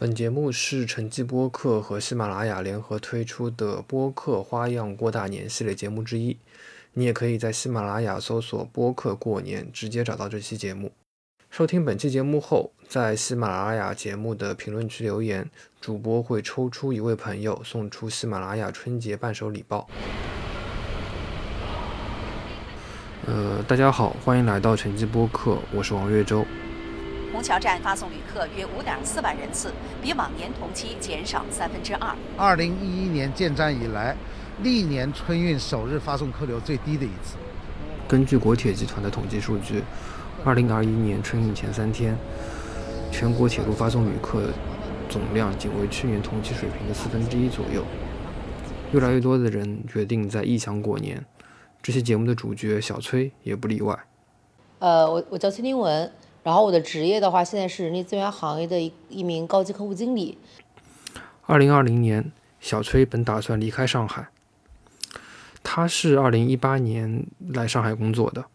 本节目是城际播客和喜马拉雅联合推出的播客花样过大年系列节目之一。你也可以在喜马拉雅搜索“播客过年”，直接找到这期节目。收听本期节目后，在喜马拉雅节目的评论区留言，主播会抽出一位朋友送出喜马拉雅春节伴手礼包。呃，大家好，欢迎来到城际播客，我是王岳洲。虹桥站发送旅客约五点四万人次，比往年同期减少三分之二。二零一一年建站以来，历年春运首日发送客流最低的一次。根据国铁集团的统计数据，二零二一年春运前三天，全国铁路发送旅客总量仅为去年同期水平的四分之一左右。越来越多的人决定在异乡过年，这期节目的主角小崔也不例外。呃，我我叫崔丁文。然后我的职业的话，现在是人力资源行业的一一名高级客户经理。二零二零年，小崔本打算离开上海。他是二零一八年来上海工作的，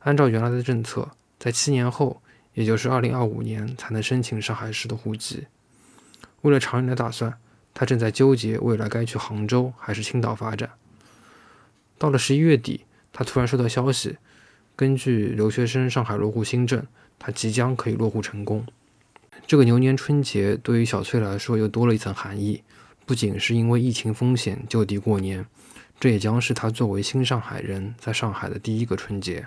按照原来的政策，在七年后，也就是二零二五年才能申请上海市的户籍。为了长远的打算，他正在纠结未来该去杭州还是青岛发展。到了十一月底，他突然收到消息，根据留学生上海落户新政。他即将可以落户成功。这个牛年春节对于小崔来说又多了一层含义，不仅是因为疫情风险就地过年，这也将是他作为新上海人在上海的第一个春节。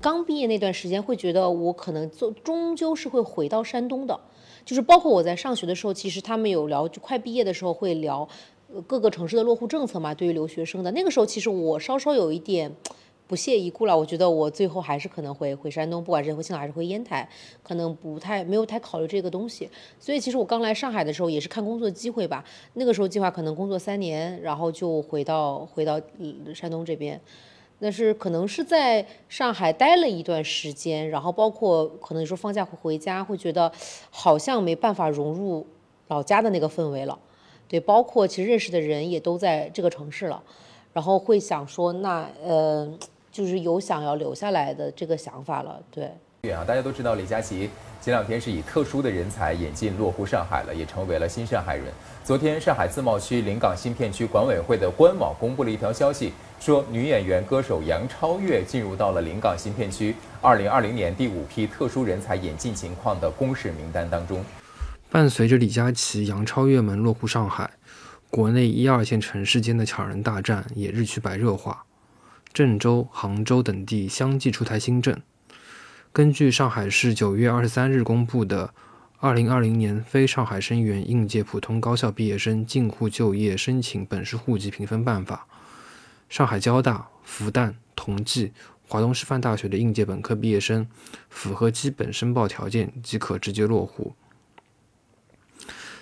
刚毕业那段时间，会觉得我可能终终究是会回到山东的，就是包括我在上学的时候，其实他们有聊，就快毕业的时候会聊各个城市的落户政策嘛，对于留学生的那个时候，其实我稍稍有一点。不屑一顾了，我觉得我最后还是可能会回山东，不管是回青岛还是回烟台，可能不太没有太考虑这个东西。所以其实我刚来上海的时候也是看工作机会吧，那个时候计划可能工作三年，然后就回到回到山东这边。但是可能是在上海待了一段时间，然后包括可能有时候放假会回家，会觉得好像没办法融入老家的那个氛围了。对，包括其实认识的人也都在这个城市了，然后会想说那呃。就是有想要留下来的这个想法了，对。对啊，大家都知道李佳琦前两天是以特殊的人才引进落户上海了，也成为了新上海人。昨天，上海自贸区临港新片区管委会的官网公布了一条消息，说女演员歌手杨超越进入到了临港新片区2020年第五批特殊人才引进情况的公示名单当中。伴随着李佳琦、杨超越们落户上海，国内一二线城市间的抢人大战也日趋白热化。郑州、杭州等地相继出台新政。根据上海市九月二十三日公布的《二零二零年非上海生源应届普通高校毕业生进沪就业申请本市户籍评分办法》，上海交大、复旦、同济、华东师范大学的应届本科毕业生符合基本申报条件即可直接落户。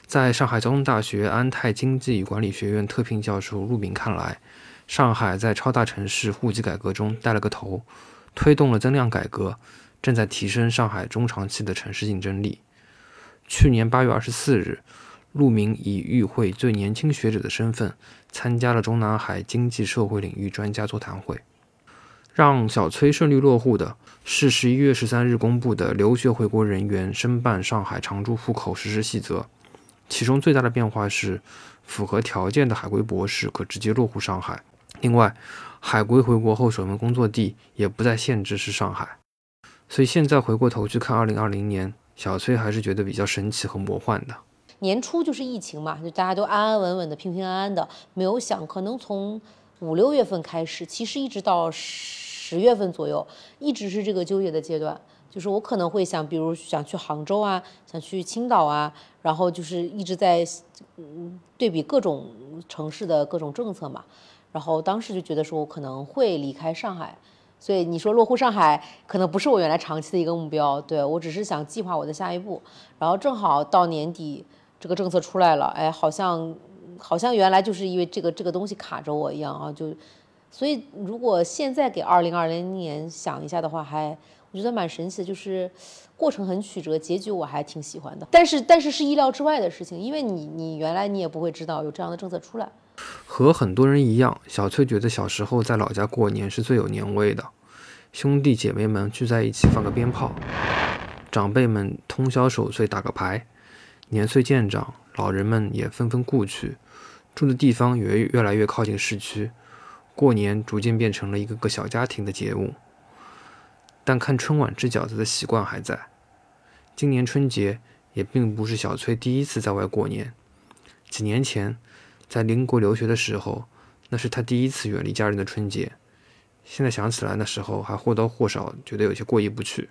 在上海交通大学安泰经济与管理学院特聘教授陆敏看来，上海在超大城市户籍改革中带了个头，推动了增量改革，正在提升上海中长期的城市竞争力。去年八月二十四日，陆明以与会最年轻学者的身份参加了中南海经济社会领域专家座谈会。让小崔顺利落户的是十一月十三日公布的留学回国人员申办上海常住户口实施细则，其中最大的变化是，符合条件的海归博士可直接落户上海。另外，海归回国后首份工作地也不再限制是上海，所以现在回过头去看2020年，小崔还是觉得比较神奇和魔幻的。年初就是疫情嘛，就大家都安安稳稳的、平平安安的，没有想可能从五六月份开始，其实一直到十月份左右，一直是这个纠结的阶段。就是我可能会想，比如想去杭州啊，想去青岛啊，然后就是一直在嗯对比各种城市的各种政策嘛。然后当时就觉得说，我可能会离开上海，所以你说落户上海，可能不是我原来长期的一个目标。对我只是想计划我的下一步。然后正好到年底，这个政策出来了，哎，好像好像原来就是因为这个这个东西卡着我一样啊，就所以如果现在给二零二零年想一下的话，还我觉得蛮神奇的，就是过程很曲折，结局我还挺喜欢的。但是但是是意料之外的事情，因为你你原来你也不会知道有这样的政策出来。和很多人一样，小崔觉得小时候在老家过年是最有年味的，兄弟姐妹们聚在一起放个鞭炮，长辈们通宵守岁打个牌，年岁渐长，老人们也纷纷故去，住的地方也越来越靠近市区，过年逐渐变成了一个个小家庭的节目。但看春晚吃饺子的习惯还在。今年春节也并不是小崔第一次在外过年，几年前在邻国留学的时候，那是他第一次远离家人的春节。现在想起来，那时候还或多或少觉得有些过意不去。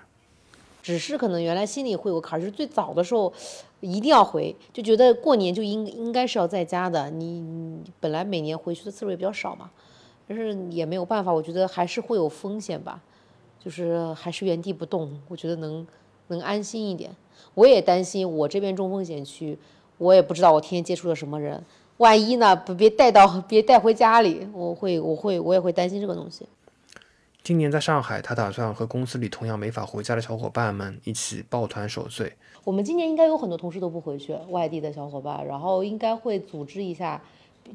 只是可能原来心里会有坎儿，就是最早的时候一定要回，就觉得过年就应应该是要在家的。你本来每年回去的次数也比较少嘛，但是也没有办法，我觉得还是会有风险吧。就是还是原地不动，我觉得能能安心一点。我也担心我这边中风险区，我也不知道我天天接触了什么人，万一呢不别带到别带回家里，我会我会我也会担心这个东西。今年在上海，他打算和公司里同样没法回家的小伙伴们一起抱团守岁。我们今年应该有很多同事都不回去，外地的小伙伴，然后应该会组织一下，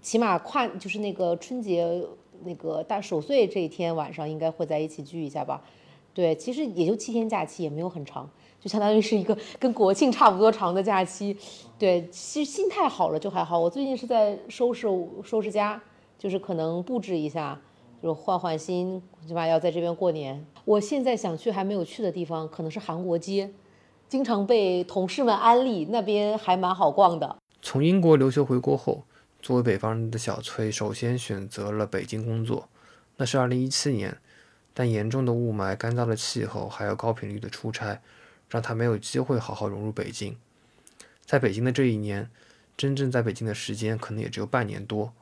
起码跨就是那个春节那个大守岁这一天晚上，应该会在一起聚一下吧。对，其实也就七天假期，也没有很长，就相当于是一个跟国庆差不多长的假期。对，其实心态好了就还好。我最近是在收拾收拾家，就是可能布置一下，就换换新，起码要在这边过年。我现在想去还没有去的地方，可能是韩国街，经常被同事们安利，那边还蛮好逛的。从英国留学回国后，作为北方人的小崔，首先选择了北京工作，那是二零一七年。但严重的雾霾、干燥的气候，还有高频率的出差，让他没有机会好好融入北京。在北京的这一年，真正在北京的时间可能也只有半年多。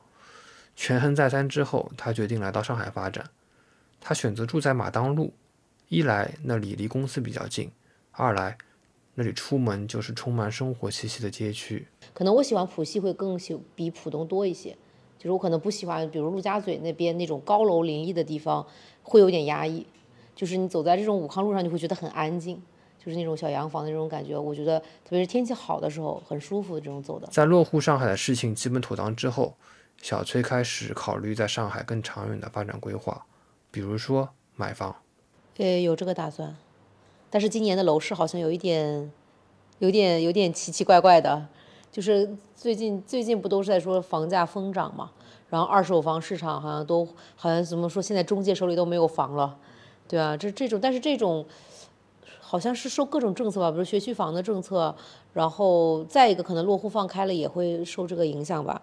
权衡再三之后，他决定来到上海发展。他选择住在马当路，一来那里离公司比较近，二来那里出门就是充满生活气息的街区。可能我喜欢浦西会更喜比浦东多一些。就是我可能不喜欢，比如陆家嘴那边那种高楼林立的地方，会有点压抑。就是你走在这种武康路上，你会觉得很安静，就是那种小洋房的那种感觉。我觉得，特别是天气好的时候，很舒服的这种走的。在落户上海的事情基本妥当之后，小崔开始考虑在上海更长远的发展规划，比如说买房。呃，有这个打算，但是今年的楼市好像有一点，有点有点奇奇怪怪的。就是最近最近不都是在说房价疯涨嘛，然后二手房市场好像都好像怎么说，现在中介手里都没有房了，对啊，这这种但是这种好像是受各种政策吧，比如学区房的政策，然后再一个可能落户放开了也会受这个影响吧，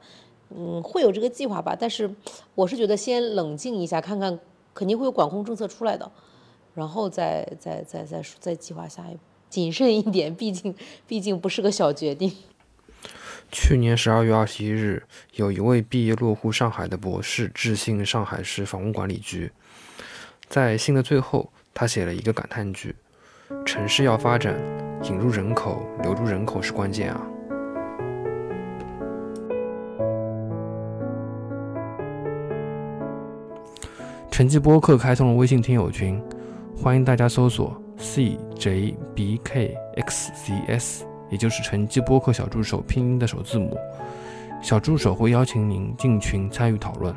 嗯，会有这个计划吧，但是我是觉得先冷静一下，看看肯定会有管控政策出来的，然后再再再再再计划下一步，谨慎一点，毕竟毕竟不是个小决定。去年十二月二十一日，有一位毕业落户上海的博士致信上海市房屋管理局，在信的最后，他写了一个感叹句：“城市要发展，引入人口、留住人口是关键啊。”成绩播客开通了微信听友群，欢迎大家搜索 CJBKXCS。也就是成绩播客小助手拼音的首字母，小助手会邀请您进群参与讨论。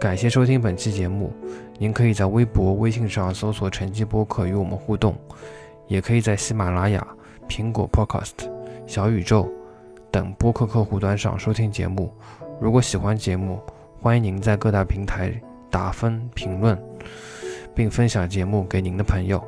感谢收听本期节目，您可以在微博、微信上搜索“成绩播客”与我们互动，也可以在喜马拉雅、苹果 Podcast、小宇宙等播客客户端上收听节目。如果喜欢节目，欢迎您在各大平台打分、评论，并分享节目给您的朋友。